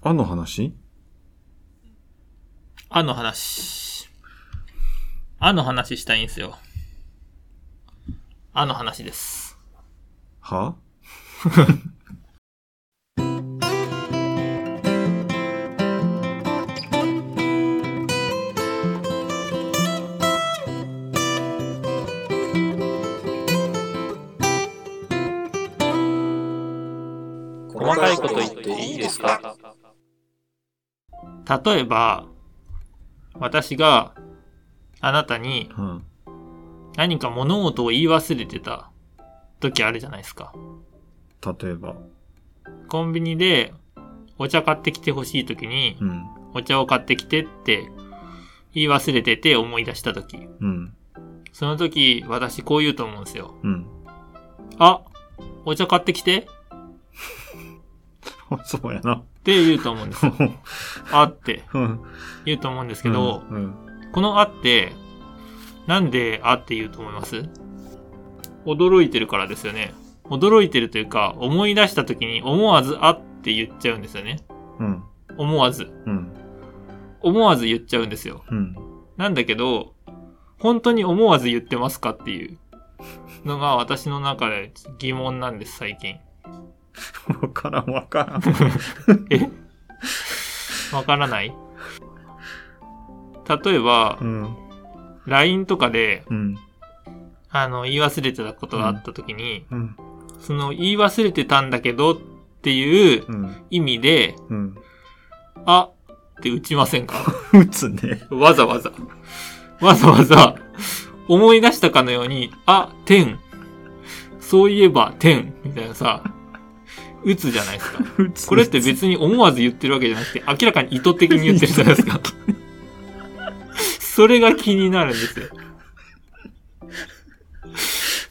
あの話？あの話。あの話したいんですよ。あの話です。は？細かいこと言っていいですか？例えば、私があなたにうん。何か物事を言い忘れてた時あるじゃないですか。例えば。コンビニでお茶買ってきてほしい時に、うん。お茶を買ってきてって言い忘れてて思い出した時。うん。その時、私こう言うと思うんですよ。うん。あ、お茶買ってきて そうやな。って言うと思うんですよ。あってうん。言うと思うんですけど、うん。このあって、なんであって言うと思います？驚いてるからですよね。驚いてるというか、思い出した時に思わずあって言っちゃうんですよね。うん。思わず。うん。思わず言っちゃうんですよ。うん。なんだけど、本当に思わず言ってますかっていうのが私の中で疑問なんです、最近。わからんわからん。え？わからない？例えばう、ん。LINE とかで、うん。あの、言い忘れてたことがあった時に、うん。その言い忘れてたんだけどっていううん。意味で、うん。あって打ちませんか？打つね。わざわざ。わざわざ、思い出したかのように、あ、点。そういえば、点。みたいなさ、打つじゃないですか。これって別に思わず言ってるわけじゃなくて、明らかに意図的に言ってるじゃないですか。それが気になるんですよ。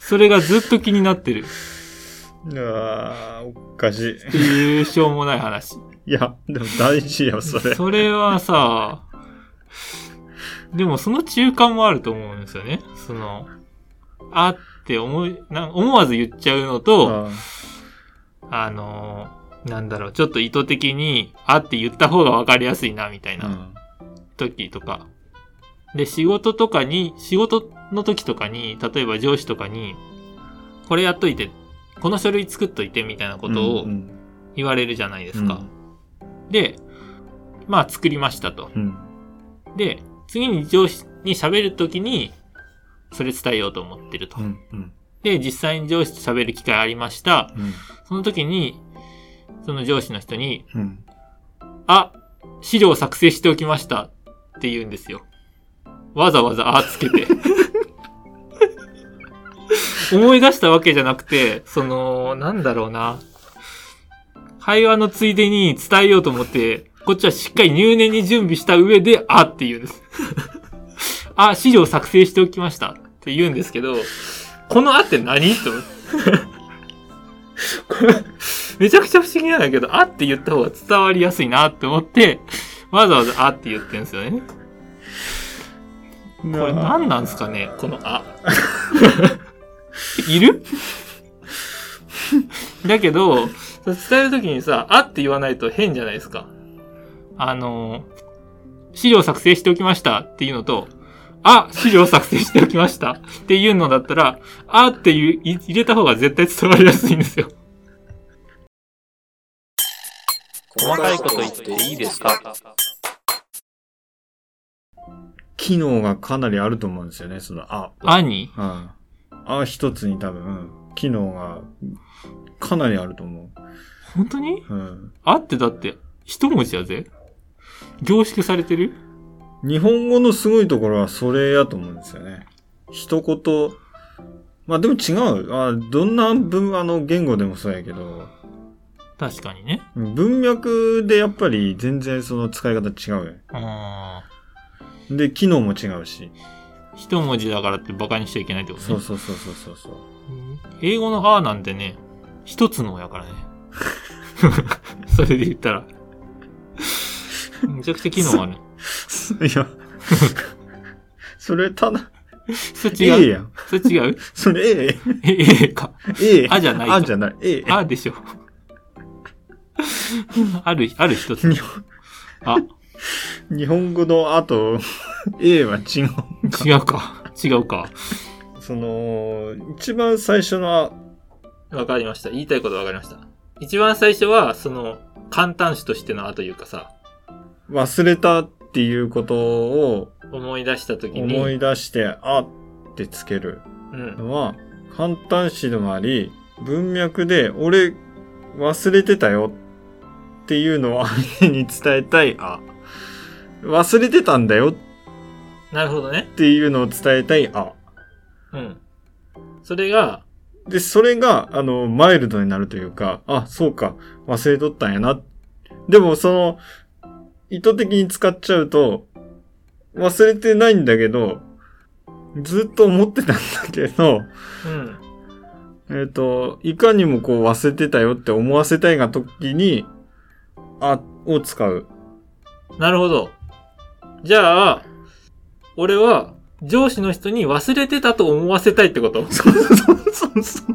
それがずっと気になってるああ、おかしい。っていうしょうもない話。いや、でも大事よ、それ。それはさ、でもその中間もあると思うんですよね。その、あって思い、な思わず言っちゃうのと、ああの、なんだろう、ちょっと意図的に、あって言った方がわかりやすいな、みたいーな時とか。で、仕事とかに、仕事の時とかに、例えば上司とかに、これやっといて、この書類作っといて、みたいなことをうん言われるじゃないですか。で、まあ作りましたと。うん。で、次に上司に喋るときに、それ伝えようと思ってると。うん。うん。で、実際に上司と喋る機会ありました。うん。その時に、その上司の人に、うん。あ、資料作成しておきましたって言うんですよ。わざわざあつけて。思い出したわけじゃなくて、その、なんだろうな。会話のついでに伝えようと思って、こっちはしっかり入念に準備した上で、あって言うんです。あ、資料作成しておきましたって言うんですけど、このあって何？と めちゃくちゃ不思議なんだけど、あって言った方が伝わりやすいなって思って、わざわざあって言ってるんですよね。これ何なんですかね？このあ。いる？だけど、伝えるときにさ、あって言わないと変じゃないですか。あの、資料作成しておきましたっていうのと、あ、資料作成しておきましたっていうのだったら、あっていうい入れた方が絶対伝わりやすいんですよ。細かいこと言っていいですか？機能がかなりあると思うんですよね、その、あ。あに？うん。あ一つに多分、機能がかなりあると思本当に？う。うん。あってだって、一文字やぜ凝縮されてる？日本語のすごいところはそれやと思うんですよね。一言、まあでも違う。あどんな文、あの、言語でもそうやけど、確かにね。文脈でやっぱり全然その使い方違うよ。あで、機能も違うし。ー一文字だからってバカにしちゃいけないってことね。そうそうそうそうそうそう。英語のあなんてね、一つのやからね。それで言ったら。めちゃくちゃ機能ある。いや、それただ、それ違う？ええやん。それ違う？それええ、ええか。え、ええ。あじゃないかあじゃない。ええ。あでしょ。ある、ある一つ。日本あ、日本語の後、A は違う。違うか。違うか。その、一番最初の、わかりました。言いたいことわかりました。一番最初は、その、簡単詞としてのあというかさ、忘れたっていうことを思い出したときに、思い出して、あってつけるうん。のは、簡単詞でもあり、文脈で、俺、忘れてたよっていうのを相手に伝えたい、あ。忘れてたんだよなるほどねっ。ていうのを伝えたい、あ。うん。それが、で、それが、あの、マイルドになるというか、あ、そうか、忘れとったんやな。でも、その、意図的に使っちゃうと、忘れてないんだけど、ずっと思ってたんだけど、うん。えっ、と、いかにもこう忘れてたよって思わせたいが時に、あ、を使う。なるほど。じゃあ、俺は、上司の人に忘れてたと思わせたいってこと？そうそうそう。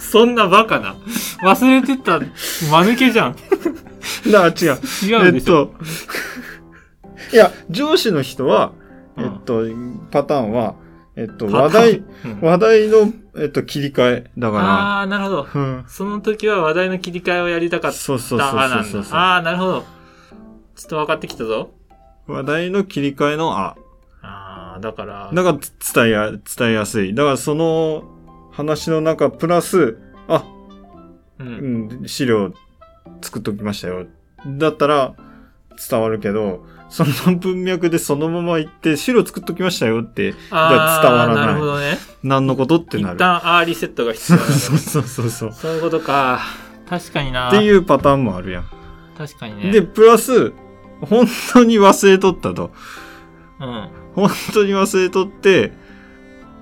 そんなバカな。忘れてた、間抜けじゃん。だ違う。違うでしょ。えっと、いや、上司の人は、うんえっと、パターンは、えっと、話題、うん話題の、えっと、切り替え。だかああ、なるほど。ら、うん。その時は話題の切り替えをやりたかった。そうそうそうそうああ、なるほど。ちょっと分かってきたぞ。話題の切り替えのあ。ああ、だから、だからつ伝えや、伝えやすい。だからその話の中プラス、あ、う。うんん、資料作っときましたよ。だったら伝わるけど、その文脈でそのまま言って、資料作っときましたよって、ああ、伝わらないなるほどね。何のことって一なる。旦アーリーセットが必要 そうそうそうそう。そういうことか。確かにな。っていうパターンもあるやん。確かにね。で、プラス、本当に忘れとったと。うん。本当に忘れとって、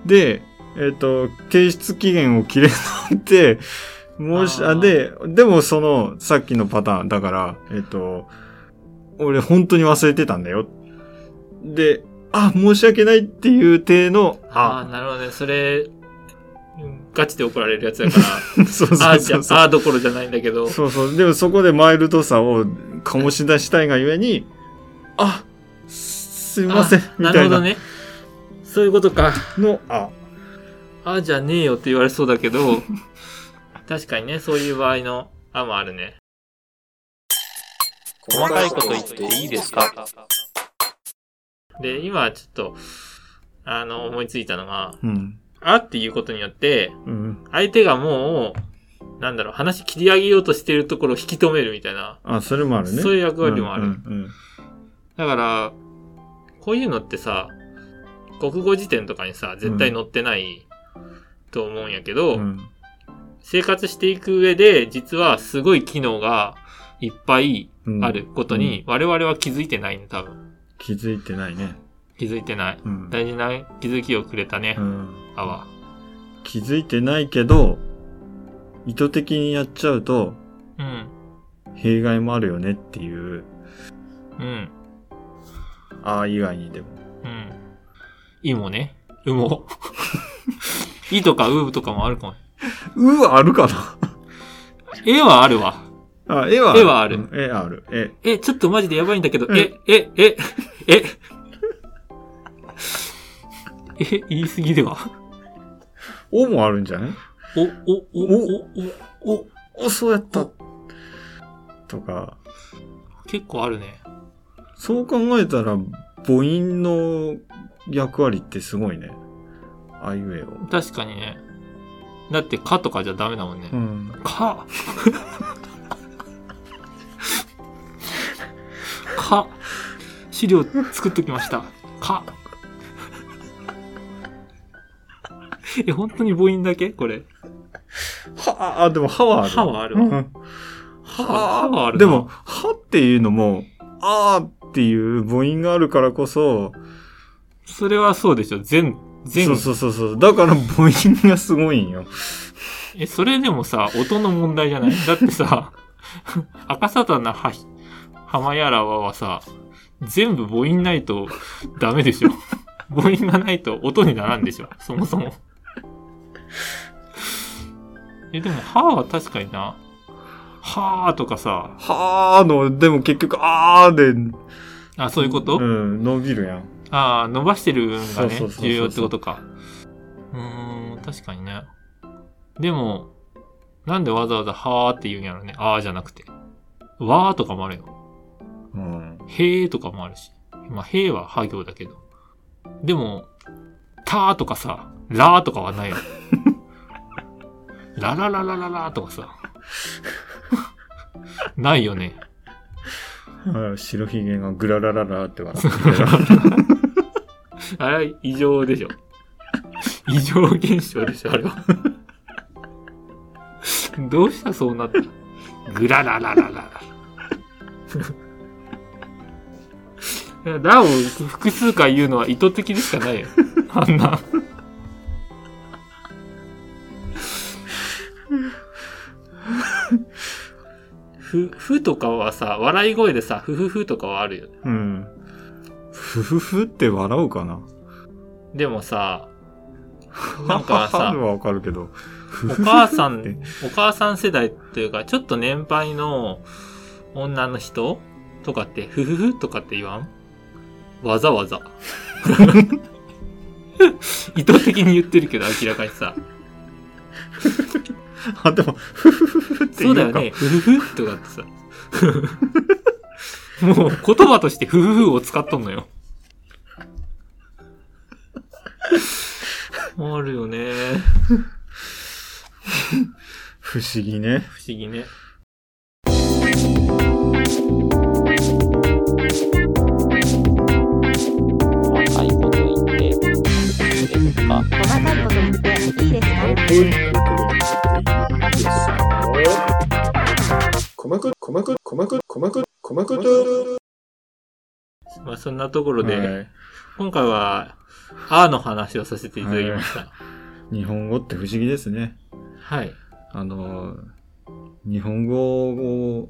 で、えっ、と、提出期限を切れとって、もし、あで、でもその、さっきのパターン、だから、えっ、と、俺本当に忘れてたんだよ。で、あ、申し訳ないっていう体の、ああ、なるほどね。それ、うんガチで怒られるやつだから。そうそうそうそう。あ、あーどころじゃないんだけど。そうそう。でもそこでマイルドさを醸し出したいがゆえに、あ、すいません、あみたいななるほどね。そういうことか。の、あ、ああ、じゃねえよって言われそうだけど、確かにね、そういう場合の、あもあるね。細かいこと言っていいですか？で、今ちょっと、あの、思いついたのが、うん。あっていうことによって、うん。相手がもう、なんだろう、話切り上げようとしているところを引き止めるみたいな。あ、それもあるね。そういう役割もあるうんうんだから、こういうのってさ、国語辞典とかにさ、絶対載ってないと思うんやけど、うんうん生活していく上で、実はすごい機能がいっぱいうんあることに、我々は気づいてないね、多分。気づいてないね。気づいてない。うん大事な気づきをくれたねう、ん。気づいてないけど、意図的にやっちゃうと、うん。弊害もあるよねっていう、うん。ああ以外にでも。うん。いもね。うも。いとかうとかもあるかも。うわ、あるかな絵はあるわ。あ、絵は絵はあるうん絵ある。絵。え、ちょっとマジでやばいんだけど、うんえ、え、え、え、え、言い過ぎではおもあるんじゃない？お、お、お、お、お、お、お、そうやった。とか、結構あるね。そう考えたら、母音の役割ってすごいね。あいうえを。確かにね。だって、かとかじゃダメだもんね。うん。か。か。資料作っときました。か。え、本当に母音だけ？これ。は、あ、でも、ははある。ははあるわ。うんは、ははあるなでも、、はっていうのも、あーっていう母音があるからこそ、それはそうでしょ。全、全そうそうそうそう。だから母音がすごいんよ。え、それでもさ、音の問題じゃない？だってさ、赤さたなは、浜やらわはさ、全部母音ないとダメでしょ。母音がないと音にならんでしょ。そもそも。え、でも、はは確かにな。はーとかさ、はーの、でも結局、あーで、あ、そういうこと、うん、伸びるやん。ああ、伸ばしてる運がね重要ってことか。うーん、確かにね。でも、なんでわざわざはーって言うんやろね。あーじゃなくて。わーとかもあるよ。うん。へーとかもあるし。まあ、へーはは行だけど。でも、たーとかさ、らーとかはないよ。ララララララとかさ。ないよね。はい白ひげがグララララって笑ってる。あれは異常でしょ。異常現象でしょ、あれは。どうしたそうなった？グララララララ。いやラを複数回言うのは意図的でしかないよ。あんな。ふ、ふとかはさ、笑い声でさ、ふふふとかはあるよね。うん。ふふふって笑うかな？でもさ、なんかさはわかるけど。ふお母さんお母さん世代っていうか、ちょっと年配の女の人とかって、ふふふとかって言わん？わざわざ。意図的に言ってるけど、明らかにさ。あ、でも、ふふふふって言かそううだよね。。ふふふとかってさ。もう言葉としてふふふを使っとんのよ。あるよね。不思議ね。不思議ね。細かいこと言っていいですか細かいこと言っていいですか細く、細く、細く、細く、細くと。まあそんなところで、はい今回は、あーの話をさせていただきました。日本語って不思議ですね。はい。あの、日本語を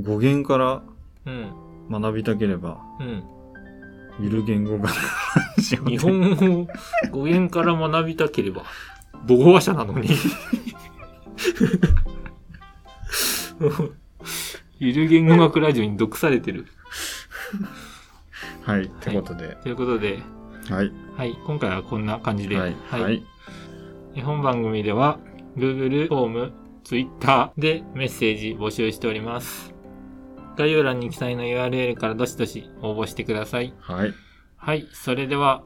語源からうん。学びたければ、うん。ゆる言語が日本語を語源から学びたければ、母語話者なのに。ゆる言語学ラジオに毒されてる。はい、ってことで。ということで、はい。はい、今回はこんな感じで、はい。はい。本番組では Google フォーム、Twitter でメッセージ募集しております。概要欄に記載の URL からどしどし応募してください。はい。はい、それでは、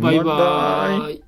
バイバーイ。